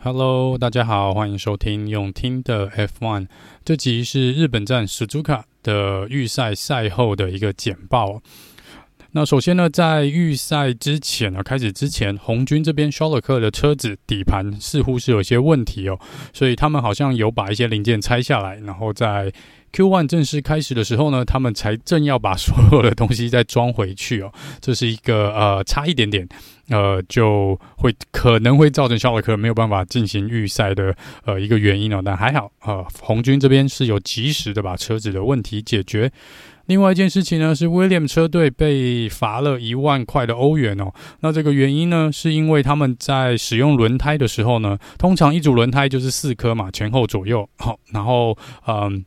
Hello，大家好，欢迎收听用听的 F1。这集是日本站斯图卡的预赛赛后的一个简报。那首先呢，在预赛之前呢，开始之前，红军这边肖勒克的车子底盘似乎是有些问题哦，所以他们好像有把一些零件拆下来，然后在 Q1 正式开始的时候呢，他们才正要把所有的东西再装回去哦，这是一个呃差一点点，呃就会可能会造成肖勒克没有办法进行预赛的呃一个原因哦，但还好呃红军这边是有及时的把车子的问题解决。另外一件事情呢，是 Williams 车队被罚了一万块的欧元哦。那这个原因呢，是因为他们在使用轮胎的时候呢，通常一组轮胎就是四颗嘛，前后左右。好，然后嗯。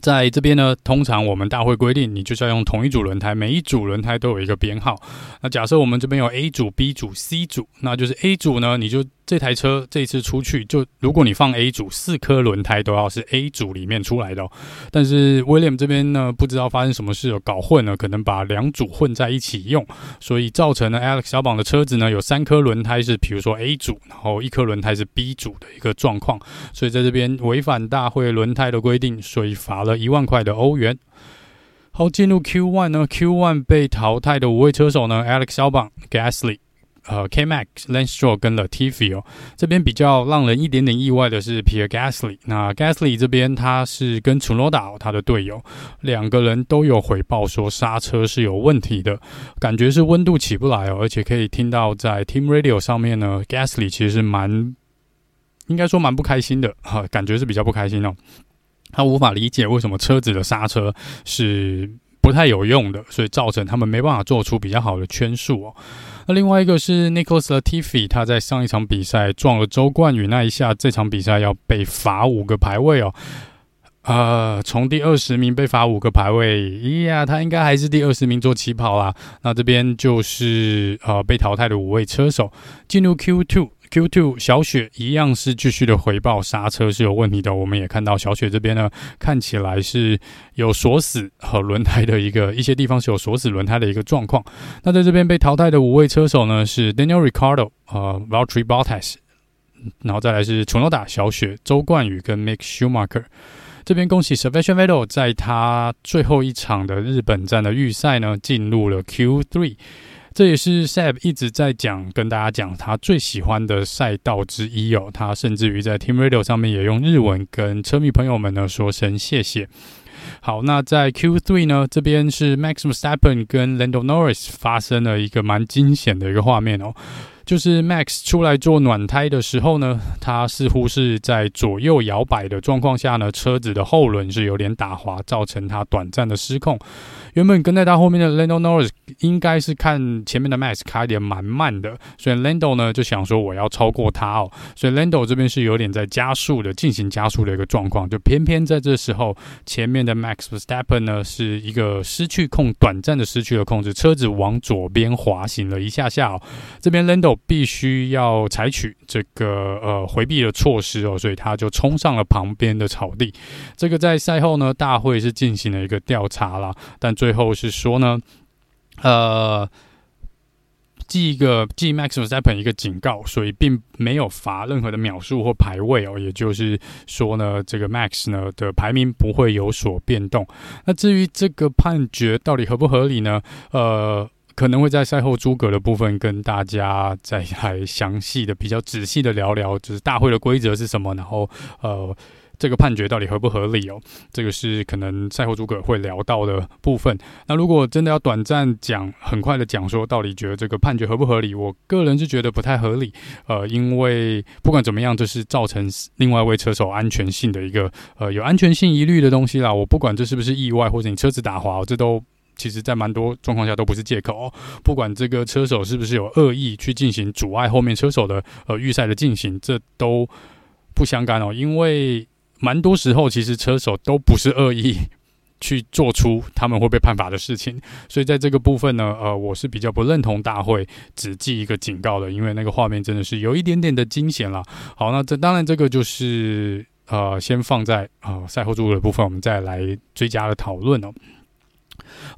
在这边呢，通常我们大会规定，你就是要用同一组轮胎，每一组轮胎都有一个编号。那假设我们这边有 A 组、B 组、C 组，那就是 A 组呢，你就这台车这次出去，就如果你放 A 组，四颗轮胎都要是 A 组里面出来的哦。但是 William 这边呢，不知道发生什么事，搞混了，可能把两组混在一起用，所以造成了 Alex 小榜的车子呢，有三颗轮胎是，比如说 A 组，然后一颗轮胎是 B 组的一个状况，所以在这边违反大会轮胎的规定，所以罚了。一万块的欧元。好，进入 Q1 呢？Q1 被淘汰的五位车手呢？Alex Albon、Gasly、呃，K-Max、Lance Stroll 跟 Latifi 哦。这边比较让人一点点意外的是 Pierre Gasly。那 Gasly 这边他是跟 Tsunoda 他的队友两个人都有回报说刹车是有问题的，感觉是温度起不来哦。而且可以听到在 Team Radio 上面呢，Gasly 其实蛮应该说蛮不开心的哈，感觉是比较不开心哦。他无法理解为什么车子的刹车是不太有用的，所以造成他们没办法做出比较好的圈数哦。那另外一个是 Nicolas Latifi，他在上一场比赛撞了周冠宇那一下，这场比赛要被罚五个排位哦。呃，从第二十名被罚五个排位，咿呀，他应该还是第二十名做起跑啦。那这边就是呃被淘汰的五位车手进入 Q two，。Q2 小雪一样是继续的回报刹车是有问题的，我们也看到小雪这边呢，看起来是有锁死和轮胎的一个一些地方是有锁死轮胎的一个状况。那在这边被淘汰的五位车手呢，是 Daniel Ricciardo 呃 Valtteri Bottas，然后再来是 Tsunoda 小雪周冠宇跟 Mick Schumacher。这边恭喜 Sebastian Vettel 在他最后一场的日本站的预赛呢，进入了 Q3。这也是 Seb 一直在讲，跟大家讲他最喜欢的赛道之一哦。他甚至于在 Team Radio 上面也用日文跟车迷朋友们呢说声谢谢。好，那在 Q3 呢，这边是 Max Verstappen 跟 Lando Norris 发生了一个蛮惊险的一个画面哦。就是 Max 出来做暖胎的时候呢，他似乎是在左右摇摆的状况下呢，车子的后轮是有点打滑，造成他短暂的失控。原本跟在他后面的 Lando Norris 应该是看前面的 Max 开点蛮慢的，所以 Lando 呢就想说我要超过他哦，所以 Lando 这边是有点在加速的，进行加速的一个状况。就偏偏在这时候，前面的 Max Verstappen 呢是一个失去控，短暂的失去了控制，车子往左边滑行了一下下哦，这边 Lando。必须要采取这个呃回避的措施哦，所以他就冲上了旁边的草地。这个在赛后呢，大会是进行了一个调查啦，但最最后是说呢，呃，记一个记 Max seven 一个警告，所以并没有罚任何的秒数或排位哦，也就是说呢，这个 Max 呢的排名不会有所变动。那至于这个判决到底合不合理呢？呃。可能会在赛后诸葛的部分跟大家再来详细的、比较仔细的聊聊，就是大会的规则是什么，然后呃，这个判决到底合不合理哦？这个是可能赛后诸葛会聊到的部分。那如果真的要短暂讲，很快的讲说，到底觉得这个判决合不合理？我个人是觉得不太合理。呃，因为不管怎么样，这是造成另外一位车手安全性的一个呃有安全性疑虑的东西啦。我不管这是不是意外，或者你车子打滑，这都。其实在蛮多状况下都不是借口哦。不管这个车手是不是有恶意去进行阻碍后面车手的呃预赛的进行，这都不相干哦。因为蛮多时候其实车手都不是恶意。去做出他们会被判罚的事情，所以在这个部分呢，呃，我是比较不认同大会只记一个警告的，因为那个画面真的是有一点点的惊险了。好，那这当然这个就是呃，先放在呃赛后注入的部分，我们再来追加的讨论哦。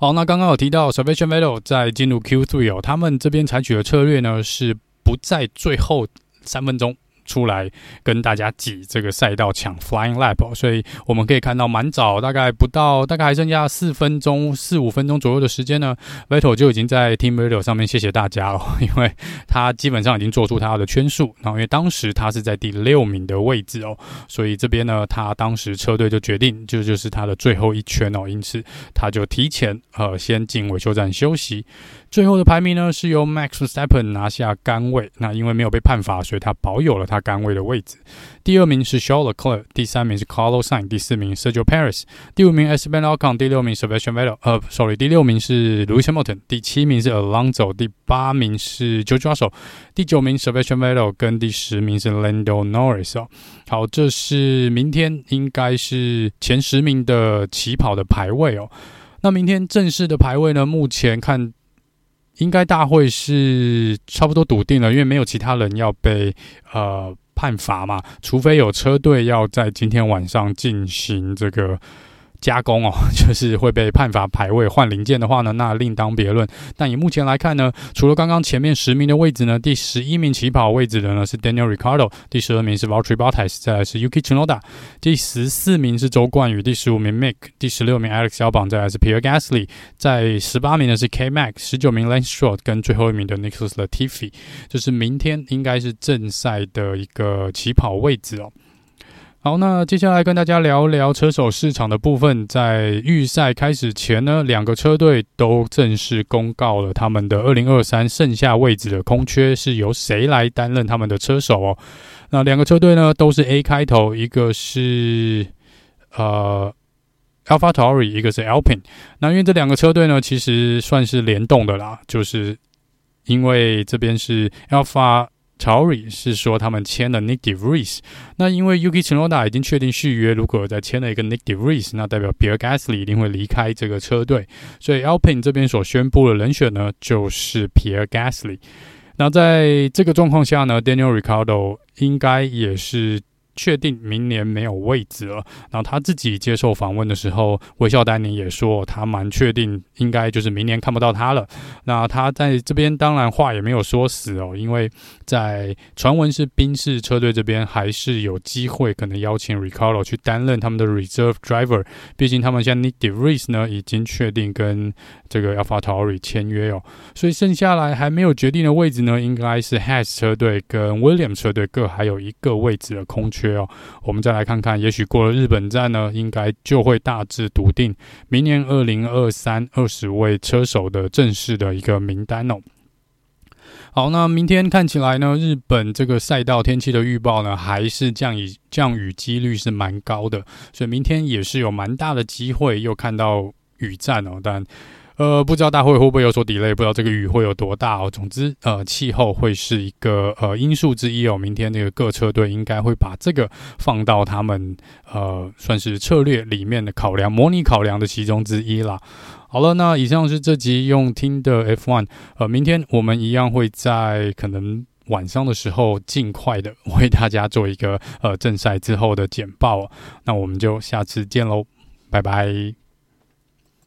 好，那刚刚有提到 Sebastian Vettel 在进入 Q3 哦，他们这边采取的策略呢是不在最后三分钟。出来跟大家挤这个赛道抢 Flying Lap，所以我们可以看到蛮早，大概不到，大概还剩下四分钟、四五分钟左右的时间呢，Vettel 就已经在 Team Radio 上面谢谢大家了，因为他基本上已经做出他的圈数，然后因为当时他是在第六名的位置哦，所以这边呢，他当时车队就决定就就是他的最后一圈哦，因此他就提前呃先进维修站休息。最后的排名呢，是由 Max Stappen 拿下杆位。那因为没有被判罚，所以他保有了他杆位的位置。第二名是 Charles Leclerc，第三名是 Carlos Sainz，第四名 Sergio Perez，第五名 Esteban Ocon，第六名 Sebastian Vettel。呃，sorry，第六名是 Lewis Hamilton，第七名是 Alonso，第八名是 George Russell，第九名 Sebastian Vettel，跟第十名是 Lando Norris 哦。好，这是明天应该是前十名的起跑的排位哦。那明天正式的排位呢？目前看。应该大会是差不多笃定了，因为没有其他人要被呃判罚嘛，除非有车队要在今天晚上进行这个。加工哦，就是会被判罚排位换零件的话呢，那另当别论。但以目前来看呢，除了刚刚前面十名的位置呢，第十一名起跑位置的呢是 Daniel Ricardo，第十二名是 Valtteri Bottas，再来是 Yuki Tsunoda，第十四名是周冠宇，第十五名 Mick，第十六名 Alex Albon，再来是 Pierre Gasly，在十八名的是 K Max，十九名 Lance Stroll，跟最后一名的 Nicholas Latifi，就是明天应该是正赛的一个起跑位置哦。好，那接下来跟大家聊聊车手市场的部分。在预赛开始前呢，两个车队都正式公告了他们的二零二三剩下位置的空缺是由谁来担任他们的车手哦。那两个车队呢都是 A 开头，一个是呃 AlphaTauri，一个是 Alpine。那因为这两个车队呢其实算是联动的啦，就是因为这边是 Alpha。Tauri 是说他们签了 Nick De Vries，那因为 Yuki Tsunoda 已经确定续约，如果再签了一个 Nick De Vries，那代表 Pierre Gasly 一定会离开这个车队，所以 Alpine 这边所宣布的人选呢，就是 Pierre Gasly。那在这个状况下呢，Daniel Ricciardo 应该也是。确定明年没有位置了。然后他自己接受访问的时候，微笑丹尼也说他蛮确定，应该就是明年看不到他了。那他在这边当然话也没有说死哦，因为在传闻是宾士车队这边还是有机会可能邀请 Ricardo 去担任他们的 reserve driver。毕竟他们现在 Nick De Vries 呢已经确定跟这个 AlphaTauri 签约哦，所以剩下来还没有决定的位置呢，应该是 Has 车队跟 William 车队各还有一个位置的空缺。缺哦，我们再来看看，也许过了日本站呢，应该就会大致笃定明年二零二三二十位车手的正式的一个名单哦。好，那明天看起来呢，日本这个赛道天气的预报呢，还是降雨降雨几率是蛮高的，所以明天也是有蛮大的机会又看到雨战哦，但。呃，不知道大会会不会有所 delay，不知道这个雨会有多大哦。总之，呃，气候会是一个呃因素之一哦。明天那个各车队应该会把这个放到他们呃算是策略里面的考量、模拟考量的其中之一啦。好了，那以上是这集用听的 F1，呃，明天我们一样会在可能晚上的时候尽快的为大家做一个呃正赛之后的简报。那我们就下次见喽，拜拜。